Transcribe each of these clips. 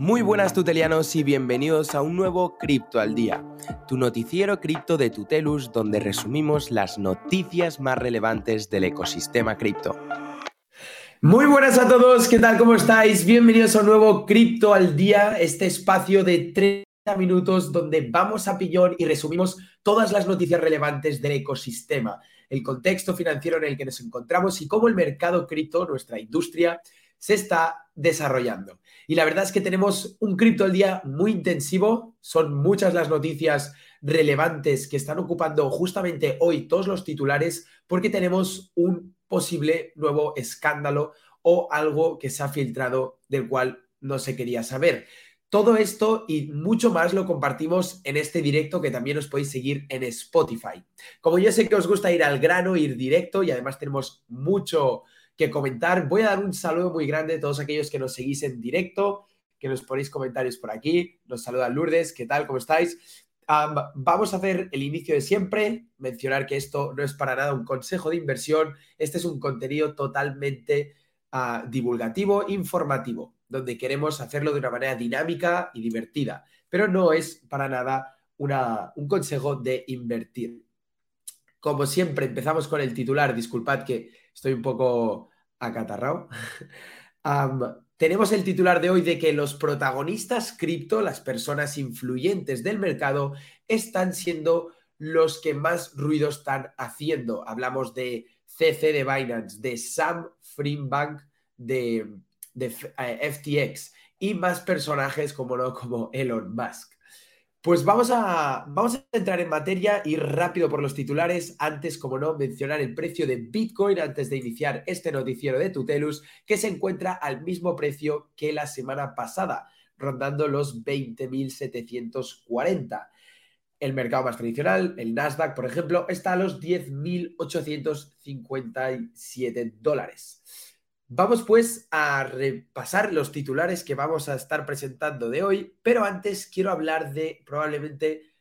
Muy buenas tutelianos y bienvenidos a un nuevo Cripto al Día, tu noticiero cripto de Tutelus donde resumimos las noticias más relevantes del ecosistema cripto. Muy buenas a todos, ¿qué tal? ¿Cómo estáis? Bienvenidos a un nuevo Cripto al Día, este espacio de 30 minutos donde vamos a pillón y resumimos todas las noticias relevantes del ecosistema, el contexto financiero en el que nos encontramos y cómo el mercado cripto, nuestra industria, se está desarrollando. Y la verdad es que tenemos un cripto al día muy intensivo, son muchas las noticias relevantes que están ocupando justamente hoy todos los titulares porque tenemos un posible nuevo escándalo o algo que se ha filtrado del cual no se quería saber. Todo esto y mucho más lo compartimos en este directo que también os podéis seguir en Spotify. Como yo sé que os gusta ir al grano, ir directo y además tenemos mucho, que comentar. Voy a dar un saludo muy grande a todos aquellos que nos seguís en directo, que nos ponéis comentarios por aquí. Nos saluda Lourdes, ¿qué tal? ¿Cómo estáis? vamos a hacer el inicio de siempre, mencionar que esto no es para nada un consejo de inversión, este es un contenido totalmente ah, divulgativo, informativo, donde queremos hacerlo de una manera dinámica y divertida, pero no es para nada una, un consejo de invertir. Como siempre, empezamos con el titular, disculpad que estoy un poco acatarrado. tenemos el titular de hoy de que los protagonistas cripto, las personas influyentes del mercado, están siendo los que más ruido están haciendo. Hablamos de CC de Binance, de Sam Frimbank de, de eh, FTX y más personajes como no, como Elon Musk. Pues vamos a, vamos a entrar en materia, y rápido por los titulares. Antes, como no, mencionar el precio de Bitcoin antes de iniciar este noticiero de Tutelus, que se encuentra al mismo precio que la semana pasada, rondando los 20.740. El mercado más tradicional, el Nasdaq, por ejemplo, está a los 10.857 dólares. Vamos pues a repasar los titulares que vamos a estar presentando de hoy, pero antes quiero hablar de probablemente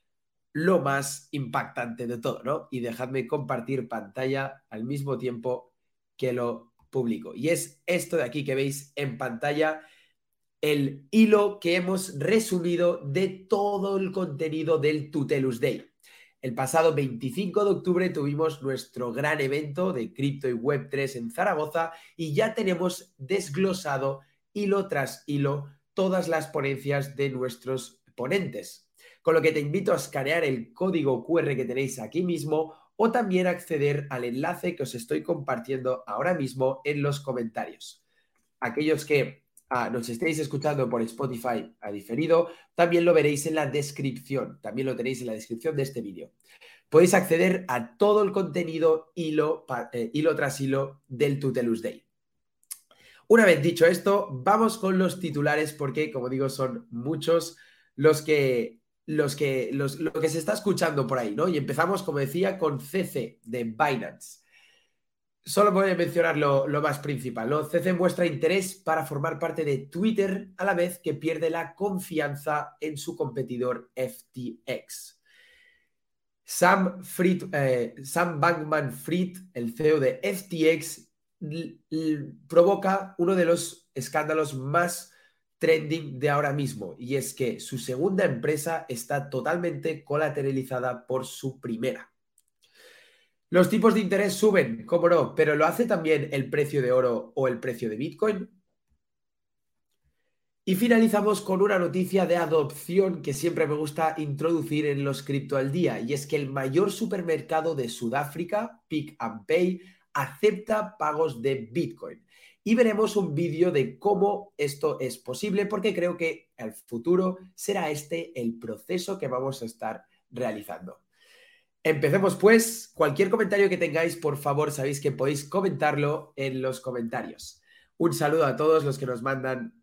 lo más impactante de todo, ¿no? Y dejadme compartir pantalla al mismo tiempo que lo publico. Y es esto de aquí que veis en pantalla, el hilo que hemos resumido de todo el contenido del Tutelus Day. El pasado 25 de octubre tuvimos nuestro gran evento de cripto y web 3 en Zaragoza y ya tenemos desglosado hilo tras hilo todas las ponencias de nuestros ponentes. Con lo que te invito a escanear el código QR que tenéis aquí mismo o también acceder al enlace que os estoy compartiendo ahora mismo en los comentarios. Aquellos que Ah, nos estéis escuchando por Spotify a diferido, también lo veréis en la descripción, también lo tenéis en la descripción de este vídeo. Podéis acceder a todo el contenido hilo, eh, hilo tras hilo del Tutelus Day. Una vez dicho esto, vamos con los titulares porque, como digo, son muchos los que, los que, los, lo que se está escuchando por ahí, ¿no? Y empezamos, como decía, con CC de Binance. Solo voy a mencionar lo, más principal. ¿no? CC muestra interés para formar parte de Twitter a la vez que pierde la confianza en su competidor FTX. Sam, eh, Sam Bankman Fried, el CEO de FTX, provoca uno de los escándalos más trending de ahora mismo, y es que su segunda empresa está totalmente colateralizada por su primera. Los tipos de interés suben, cómo no, pero ¿lo hace también el precio de oro o el precio de Bitcoin? Y finalizamos con una noticia de adopción que siempre me gusta introducir en los cripto al día, y es que el mayor supermercado de Sudáfrica, Pick and Pay, acepta pagos de Bitcoin. Y veremos un vídeo de cómo esto es posible, porque creo que el futuro será este el proceso que vamos a estar realizando. Empecemos pues. Cualquier comentario que tengáis, por favor, sabéis que podéis comentarlo en los comentarios. Un saludo a todos los que nos mandan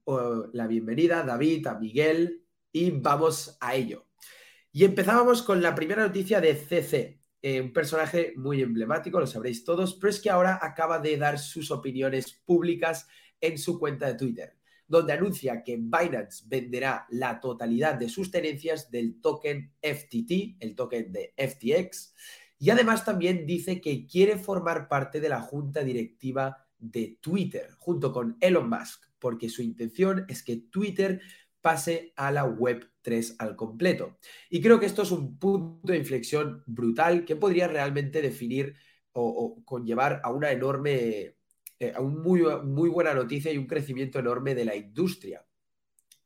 la bienvenida, David, a Miguel, y vamos a ello. Y empezábamos con la primera noticia de CC, eh, un personaje muy emblemático, lo sabréis todos, pero es que ahora acaba de dar sus opiniones públicas en su cuenta de Twitter donde anuncia que Binance venderá la totalidad de sus tenencias del token FTT, el token de FTX, y además también dice que quiere formar parte de la junta directiva de Twitter, junto con Elon Musk, porque su intención es que Twitter pase a la Web 3 al completo. Y creo que esto es un punto de inflexión brutal que podría realmente definir o, conllevar a una enorme, eh, a un muy, muy buena noticia y un crecimiento enorme de la industria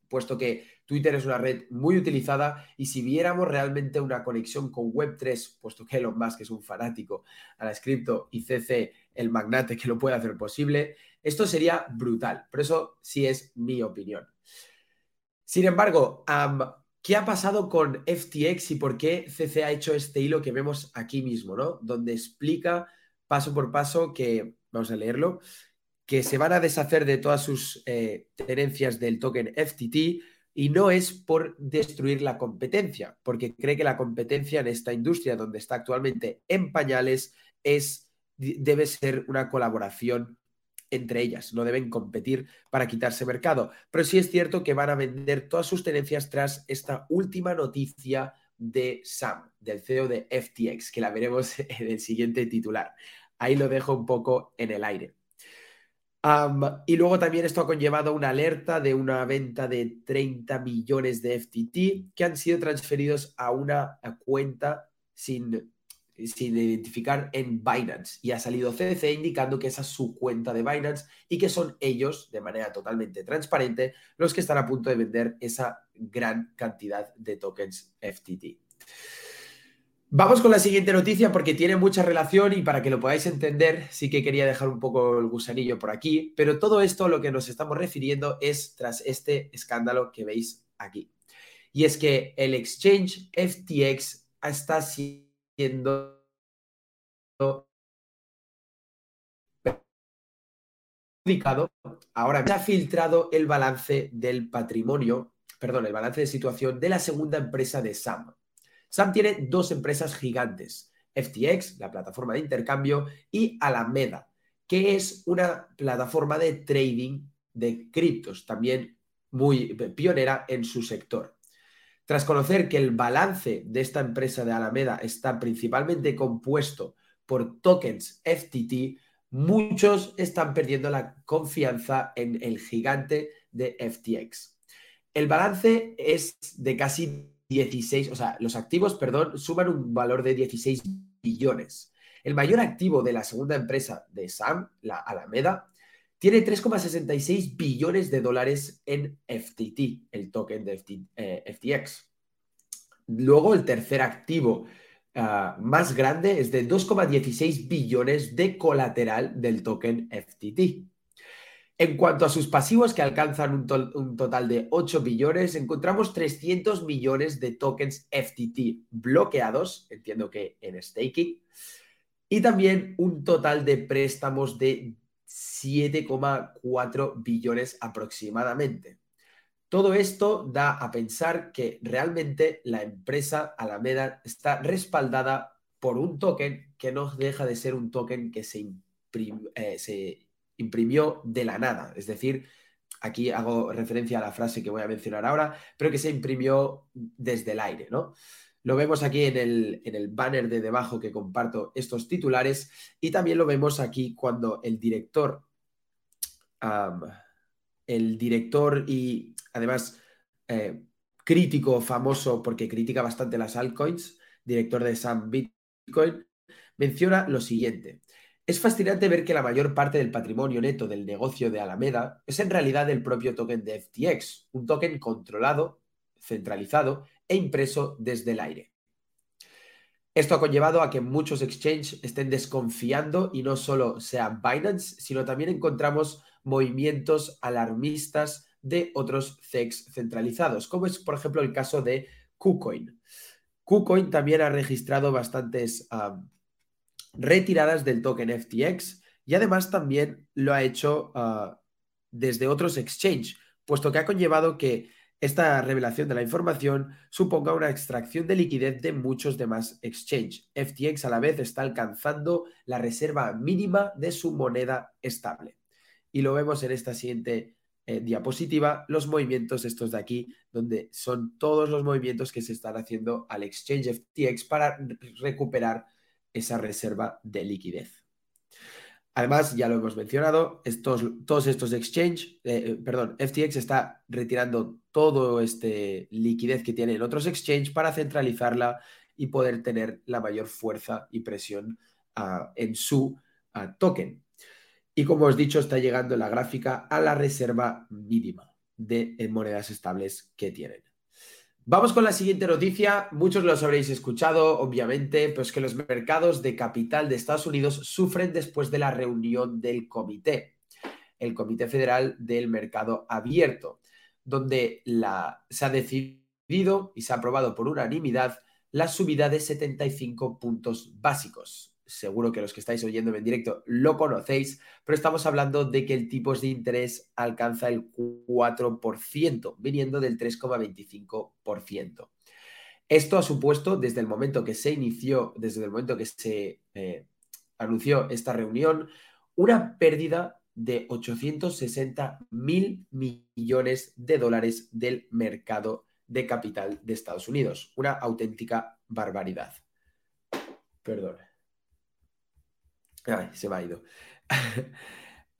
puesto que Twitter es una red muy utilizada y si viéramos realmente una conexión con Web3, puesto que Elon Musk es un fanático a la cripto y CC el magnate que lo puede hacer posible, esto sería brutal. Pero eso sí es mi opinión. Sin embargo, ¿qué ha pasado con FTX y por qué CC ha hecho este hilo que vemos aquí mismo, ¿no? Donde explica paso por paso que, vamos a leerlo, que se van a deshacer de todas sus eh, tenencias del token FTT y no es por destruir la competencia, porque cree que la competencia en esta industria donde está actualmente en pañales es, debe ser una colaboración entre ellas, no deben competir para quitarse mercado. Pero sí es cierto que van a vender todas sus tenencias tras esta última noticia de Sam, del CEO de FTX, que la veremos en el siguiente titular. Ahí lo dejo un poco en el aire y luego también esto ha conllevado una alerta de una venta de 30 millones de FTT que han sido transferidos a una cuenta sin, sin identificar en Binance. Y ha salido CDC indicando que esa es su cuenta de Binance y que son ellos, de manera totalmente transparente, los que están a punto de vender esa gran cantidad de tokens FTT. Vamos con la siguiente noticia porque tiene mucha relación y para que lo podáis entender, sí que quería dejar un poco el gusanillo por aquí, pero todo esto a lo que nos estamos refiriendo es tras este escándalo que veis aquí. Y es que el exchange FTX está siendo publicado. Ahora se ha filtrado el balance del patrimonio, perdón, el balance de situación de la segunda empresa de Sam. Sam tiene dos empresas gigantes, FTX, la plataforma de intercambio, y Alameda, que es una plataforma de trading de criptos, también muy pionera en su sector. Tras conocer que el balance de esta empresa de Alameda está principalmente compuesto por tokens FTT, muchos están perdiendo la confianza en el gigante de FTX. El balance es de casi 16, o sea, los activos, perdón, suman un valor de 16 billones. El mayor activo de la segunda empresa de Sam, la Alameda, tiene 3,66 billones de dólares en FTT, el token de FTX. Eh, Luego, el tercer activo ah, más grande es de 2,16 billones de colateral del token FTT. En cuanto a sus pasivos, que alcanzan un, total de 8 billones, encontramos 300 millones de tokens FTT bloqueados, entiendo que en staking, y también un total de préstamos de 7,4 billones aproximadamente. Todo esto da a pensar que realmente la empresa Alameda está respaldada por un token que no deja de ser un token que se, eh, se imprimió de la nada. Es decir, aquí hago referencia a la frase que voy a mencionar ahora, pero que se imprimió desde el aire, ¿no? Lo vemos aquí en el, en el banner de debajo que comparto estos titulares y también lo vemos aquí cuando el director, el director y además eh, crítico famoso porque critica bastante las altcoins, director de Sam Bitcoin, menciona lo siguiente. Es fascinante ver que la mayor parte del patrimonio neto del negocio de Alameda es en realidad el propio token de FTX, un token controlado, centralizado e impreso desde el aire. Esto ha conllevado a que muchos exchanges estén desconfiando y no solo sea Binance, sino también encontramos movimientos alarmistas de otros CEX centralizados, como es por ejemplo el caso de KuCoin. KuCoin también ha registrado bastantes retiradas del token FTX y además también lo ha hecho ah, desde otros exchange, puesto que ha conllevado que esta revelación de la información suponga una extracción de liquidez de muchos demás exchange. FTX a la vez está alcanzando la reserva mínima de su moneda estable. Y lo vemos en esta siguiente eh, diapositiva, los movimientos estos de aquí, donde son todos los movimientos que se están haciendo al exchange FTX para recuperar esa reserva de liquidez. Además, ya lo hemos mencionado, estos, todos estos exchange, eh, eh, perdón, FTX está retirando todo este liquidez que tiene en otros exchange para centralizarla y poder tener la mayor fuerza y presión ah, en su ah, token. Y como os he dicho, está llegando la gráfica a la reserva mínima de monedas estables que tienen. Vamos con la siguiente noticia. Muchos los habréis escuchado, obviamente, pues que los mercados de capital de Estados Unidos sufren después de la reunión del comité, el Comité Federal del Mercado Abierto, donde se ha decidido y se ha aprobado por unanimidad la subida de 75 puntos básicos seguro que los que estáis oyendo en directo lo conocéis, pero estamos hablando de que el tipo de interés alcanza el 4%, viniendo del 3,25%. Esto ha supuesto, desde el momento que se inició, desde el momento que se eh, anunció esta reunión, una pérdida de 860 mil millones de dólares del mercado de capital de Estados Unidos. Una auténtica barbaridad. Perdón se me ha ido.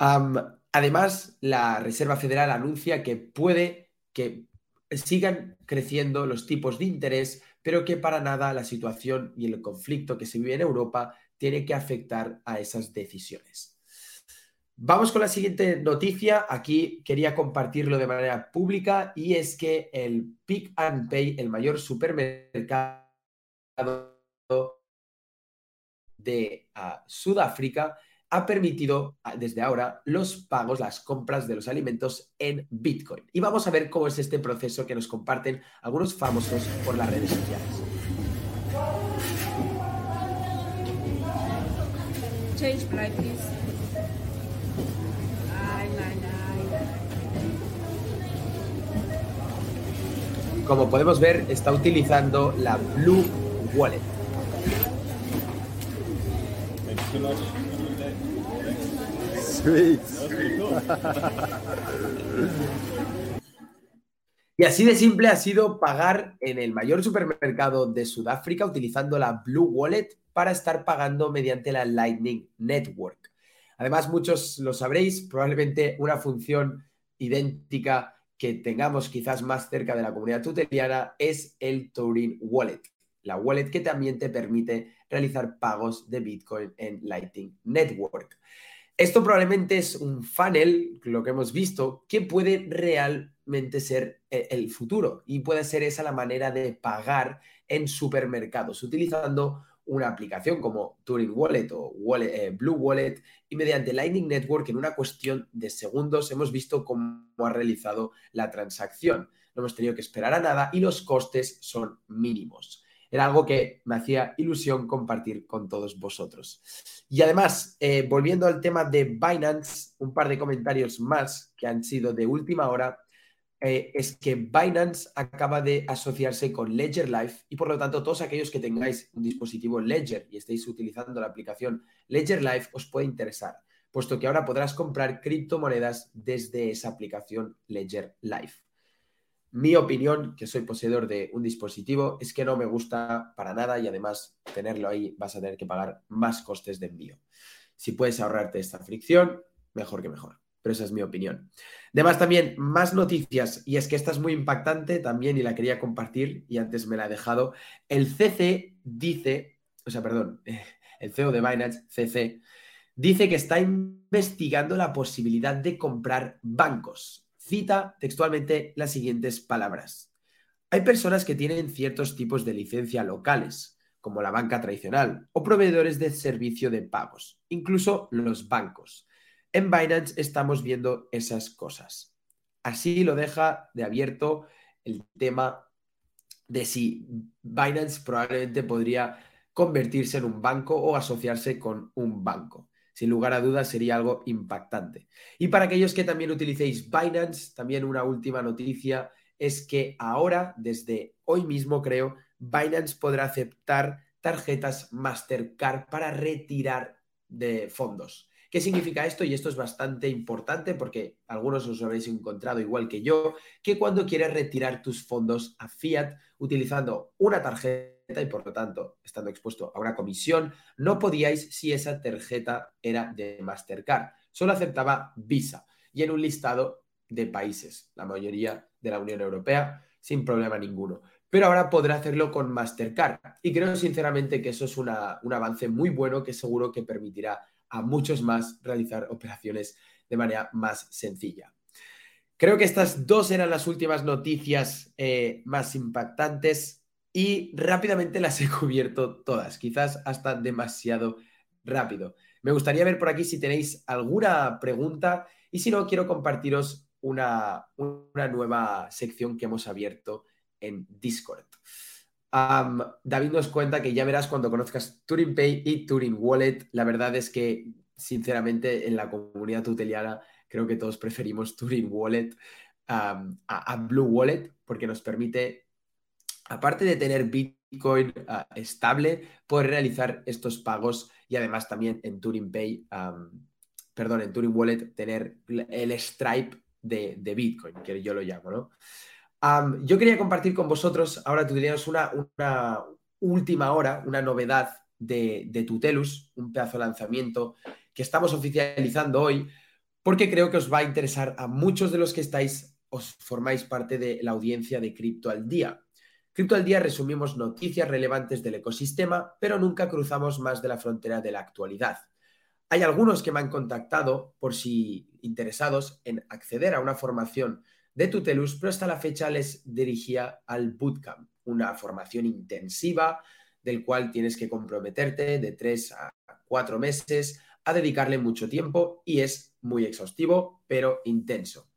además, la Reserva Federal anuncia que puede que sigan creciendo los tipos de interés, pero que para nada la situación y el conflicto que se vive en Europa tiene que afectar a esas decisiones. Vamos con la siguiente noticia. Aquí quería compartirlo de manera pública y es que el Pick and Pay, el mayor supermercado de ah, Sudáfrica ha permitido ah, desde ahora los pagos, las compras de los alimentos en Bitcoin. Y vamos a ver cómo es este proceso que nos comparten algunos famosos por las redes sociales. Como podemos ver, está utilizando la Blue Wallet. Y así de simple ha sido pagar en el mayor supermercado de Sudáfrica utilizando la Blue Wallet para estar pagando mediante la Lightning Network. Además, muchos lo sabréis, probablemente una función idéntica que tengamos quizás más cerca de la comunidad tuteliana es el Turing Wallet, la wallet que también te permite realizar pagos de Bitcoin en Lightning Network. Esto probablemente es un funnel, lo que hemos visto, que puede realmente ser eh, el futuro y puede ser esa la manera de pagar en supermercados utilizando una aplicación como Turing Wallet o eh, Blue Wallet y mediante Lightning Network en una cuestión de segundos hemos visto cómo ha realizado la transacción. No hemos tenido que esperar a nada y los costes son mínimos. Era algo que me hacía ilusión compartir con todos vosotros. Y además, eh, volviendo al tema de Binance, un par de comentarios más que han sido de última hora, eh, es que Binance acaba de asociarse con Ledger Life y por lo tanto todos aquellos que tengáis un dispositivo Ledger y estéis utilizando la aplicación Ledger Life os puede interesar, puesto que ahora podrás comprar criptomonedas desde esa aplicación Ledger Life. Mi opinión, que soy poseedor de un dispositivo, es que no me gusta para nada y además tenerlo ahí vas a tener que pagar más costes de envío. Si puedes ahorrarte esta fricción, mejor que mejor. Pero esa es mi opinión. Además, también más noticias, y es que esta es muy impactante también y la quería compartir y antes me la he dejado. El CC dice, o sea, perdón, el CEO de Binance, CC, dice que está investigando la posibilidad de comprar bancos cita textualmente las siguientes palabras. Hay personas que tienen ciertos tipos de licencia locales, como la banca tradicional, o proveedores de servicio de pagos, incluso los bancos. En Binance estamos viendo esas cosas. Así lo deja de abierto el tema de si Binance probablemente podría convertirse en un banco o asociarse con un banco sin lugar a dudas sería algo impactante. Y para aquellos que también utilicéis Binance, también una última noticia es que ahora, desde hoy mismo creo, Binance podrá aceptar tarjetas Mastercard para retirar de fondos. ¿Qué significa esto? Y esto es bastante importante porque algunos os habréis encontrado igual que yo, que cuando quieres retirar tus fondos a fiat utilizando una tarjeta y por lo tanto, estando expuesto a una comisión, no podíais si esa tarjeta era de Mastercard. Solo aceptaba Visa y en un listado de países, la mayoría de la Unión Europea, sin problema ninguno. Pero ahora podrá hacerlo con Mastercard. Y creo sinceramente que eso es un avance muy bueno que seguro que permitirá a muchos más realizar operaciones de manera más sencilla. Creo que estas dos eran las últimas noticias eh, más impactantes y rápidamente las he cubierto todas, quizás hasta demasiado rápido. Me gustaría ver por aquí si tenéis alguna pregunta y si no, quiero compartiros una, una nueva sección que hemos abierto en Discord. David nos cuenta que ya verás cuando conozcas Turing Pay y Turing Wallet. La verdad es que, sinceramente, en la comunidad tuteliana creo que todos preferimos Turing Wallet a, Blue Wallet porque nos permite, aparte de tener Bitcoin ah, estable, poder realizar estos pagos y además también en Turing Pay, perdón, en Turing Wallet tener el Stripe de, Bitcoin, que yo lo llamo, ¿no? yo quería compartir con vosotros, ahora tú una última hora, una novedad de, de Tutelus, un pedazo de lanzamiento que estamos oficializando hoy, porque creo que os va a interesar a muchos de los que estáis, os formáis parte de la audiencia de Cripto al Día. Cripto al Día resumimos noticias relevantes del ecosistema, pero nunca cruzamos más de la frontera de la actualidad. Hay algunos que me han contactado por si interesados en acceder a una formación de Tutelus, pero hasta la fecha les dirigía al Bootcamp, una formación intensiva del cual tienes que comprometerte de tres a cuatro meses a dedicarle mucho tiempo y es muy exhaustivo, pero intenso.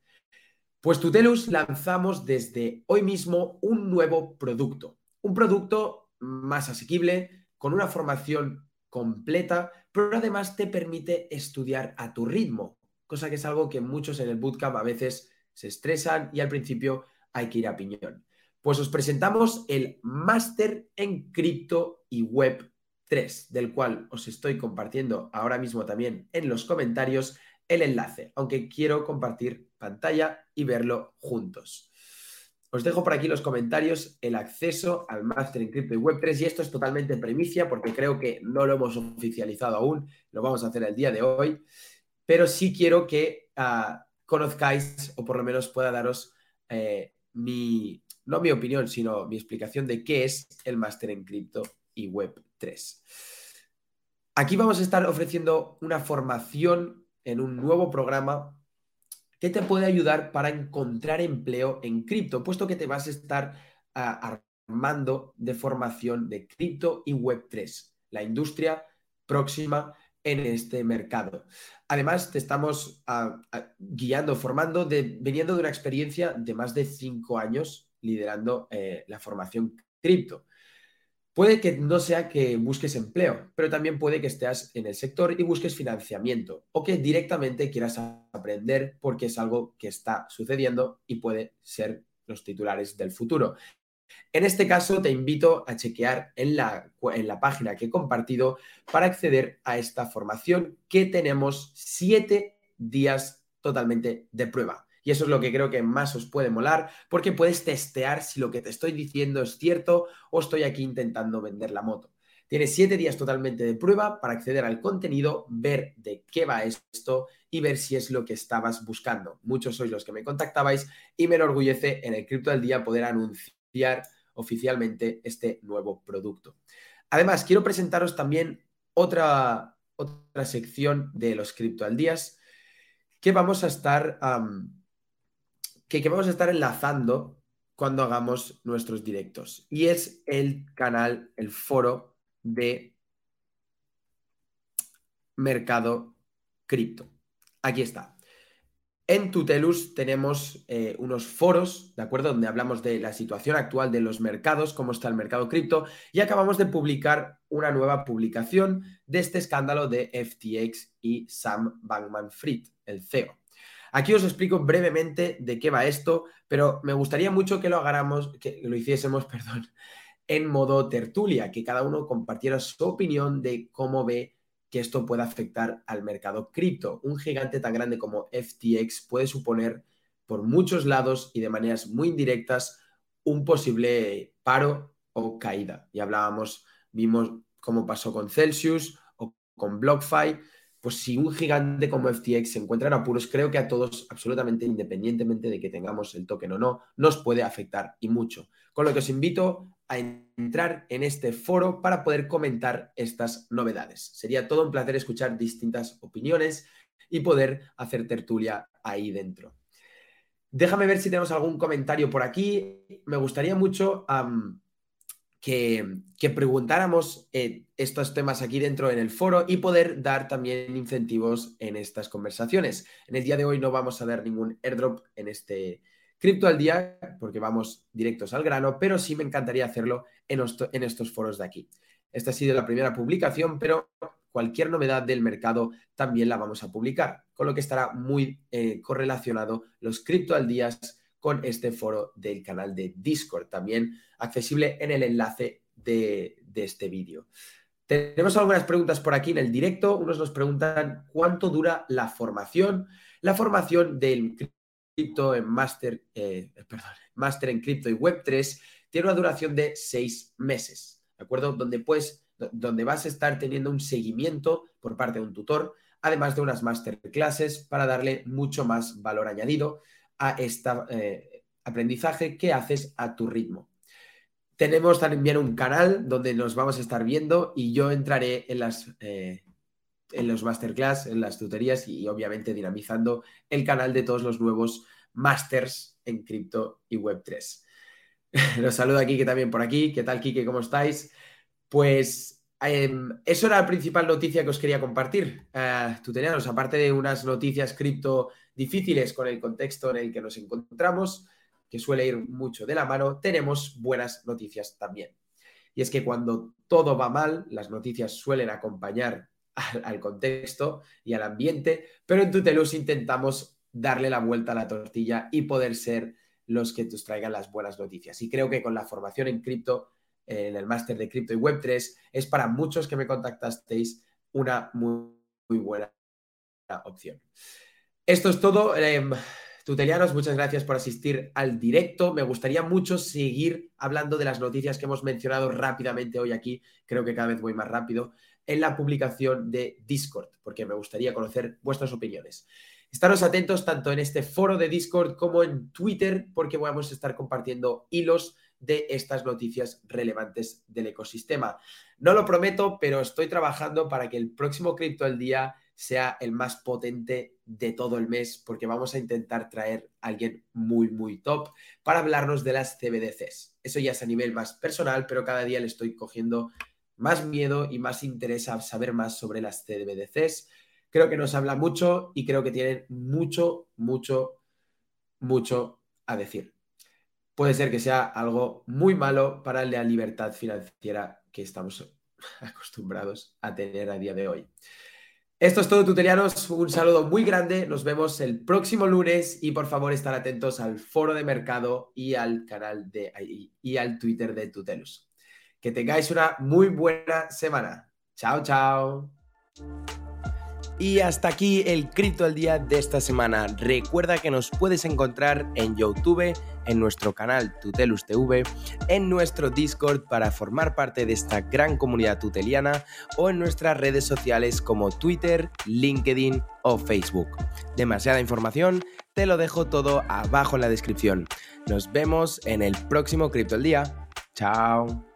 Pues Tutelus lanzamos desde hoy mismo un nuevo producto, un producto más asequible, con una formación completa, pero además te permite estudiar a tu ritmo, cosa que es algo que muchos en el bootcamp a veces se estresan y al principio hay que ir a piñón. Pues os presentamos el Máster en Cripto y Web 3, del cual os estoy compartiendo ahora mismo también en los comentarios el enlace, aunque quiero compartir pantalla y verlo juntos. Os dejo por aquí los comentarios el acceso al máster en cripto y web 3 y esto es totalmente premicia porque creo que no lo hemos oficializado aún, lo vamos a hacer el día de hoy, pero sí quiero que ah, conozcáis o por lo menos pueda daros eh, mi, no mi opinión, sino mi explicación de qué es el máster en cripto y web 3. Aquí vamos a estar ofreciendo una formación en un nuevo programa que te puede ayudar para encontrar empleo en cripto, puesto que te vas a estar ah, armando de formación de cripto y Web3, la industria próxima en este mercado. Además, te estamos ah, ah, guiando, formando, veniendo de una experiencia de más de cinco años liderando eh, la formación cripto. Puede que no sea que busques empleo, pero también puede que estés en el sector y busques financiamiento o que directamente quieras aprender porque es algo que está sucediendo y puede ser los titulares del futuro. En este caso, te invito a chequear en la, en la página que he compartido para acceder a esta formación que tenemos siete días totalmente de prueba. Y eso es lo que creo que más os puede molar, porque puedes testear si lo que te estoy diciendo es cierto o estoy aquí intentando vender la moto. Tienes siete días totalmente de prueba para acceder al contenido, ver de qué va esto y ver si es lo que estabas buscando. Muchos sois los que me contactabais y me enorgullece en el Cripto del Día poder anunciar oficialmente este nuevo producto. Además, quiero presentaros también otra, otra sección de los Cripto al Días que vamos a estar que, vamos a estar enlazando cuando hagamos nuestros directos. Y es el canal, el foro de mercado cripto. Aquí está. En Tutelus tenemos eh, unos foros, ¿de acuerdo? Donde hablamos de la situación actual de los mercados, cómo está el mercado cripto, y acabamos de publicar una nueva publicación de este escándalo de FTX y Sam Bankman Fried, el CEO. Aquí os explico brevemente de qué va esto, pero me gustaría mucho que lo hagáramos, que lo hiciésemos, perdón, en modo tertulia, que cada uno compartiera su opinión de cómo ve que esto puede afectar al mercado cripto. Un gigante tan grande como FTX puede suponer por muchos lados y de maneras muy indirectas un posible paro o caída. Y hablábamos, vimos cómo pasó con Celsius o con BlockFi. Pues si un gigante como FTX se encuentra en apuros, creo que a todos, absolutamente independientemente de que tengamos el token o no, nos puede afectar y mucho. Con lo que os invito a entrar en este foro para poder comentar estas novedades. Sería todo un placer escuchar distintas opiniones y poder hacer tertulia ahí dentro. Déjame ver si tenemos algún comentario por aquí. Me gustaría mucho que, preguntáramos eh, estos temas aquí dentro en el foro y poder dar también incentivos en estas conversaciones. En el día de hoy no vamos a dar ningún airdrop en este cripto al día porque vamos directos al grano, pero sí me encantaría hacerlo en, estos foros de aquí. Esta ha sido la primera publicación, pero cualquier novedad del mercado también la vamos a publicar, con lo que estará muy eh, correlacionado los cripto al día con este foro del canal de Discord, también accesible en el enlace de, este vídeo. Tenemos algunas preguntas por aquí en el directo. Unos nos preguntan cuánto dura la formación. La formación del cripto en eh, máster en cripto y web3 tiene una duración de seis meses, ¿de acuerdo? Donde pues, donde vas a estar teniendo un seguimiento por parte de un tutor, además de unas masterclasses para darle mucho más valor añadido a este aprendizaje que haces a tu ritmo. Tenemos también un canal donde nos vamos a estar viendo y yo entraré en las eh, en los masterclass, en las tutorías y, obviamente dinamizando el canal de todos los nuevos masters en cripto y web3. Los saludo aquí que también por aquí. ¿Qué tal, Kike? ¿Cómo estáis? Pues em, eso era la principal noticia que os quería compartir. Uh, tutelianos, aparte de unas noticias cripto difíciles con el contexto en el que nos encontramos, que suele ir mucho de la mano, tenemos buenas noticias también. Y es que cuando todo va mal, las noticias suelen acompañar al, contexto y al ambiente, pero en Tutelus intentamos darle la vuelta a la tortilla y poder ser los que nos traigan las buenas noticias. Y creo que con la formación en cripto, en el máster de cripto y web3, es para muchos que me contactasteis una muy buena opción. Esto es todo. Eh, Tutelianos, muchas gracias por asistir al directo. Me gustaría mucho seguir hablando de las noticias que hemos mencionado rápidamente hoy aquí. Creo que cada vez voy más rápido en la publicación de Discord, porque me gustaría conocer vuestras opiniones. Estaros atentos tanto en este foro de Discord como en Twitter, porque vamos a estar compartiendo hilos de estas noticias relevantes del ecosistema. No lo prometo, pero estoy trabajando para que el próximo Cripto al Día sea el más potente de todo el mes, porque vamos a intentar traer a alguien muy, muy top para hablarnos de las CBDCs. Eso ya es a nivel más personal, pero cada día le estoy cogiendo más miedo y más interés a saber más sobre las CBDCs. Creo que nos habla mucho y creo que tienen mucho, mucho, mucho a decir. Puede ser que sea algo muy malo para la libertad financiera que estamos acostumbrados a tener a día de hoy. Esto es todo, tutorianos. Un saludo muy grande. Nos vemos el próximo lunes y por favor estar atentos al foro de mercado y al canal de y al Twitter de Tutelus. Que tengáis una muy buena semana. Chao, chao. Y hasta aquí el Cripto al Día de esta semana. Recuerda que nos puedes encontrar en YouTube, en nuestro canal Tutelus TV, en nuestro Discord para formar parte de esta gran comunidad tuteliana o en nuestras redes sociales como Twitter, LinkedIn o Facebook. Demasiada información, te lo dejo todo abajo en la descripción. Nos vemos en el próximo Cripto al Día. Chao.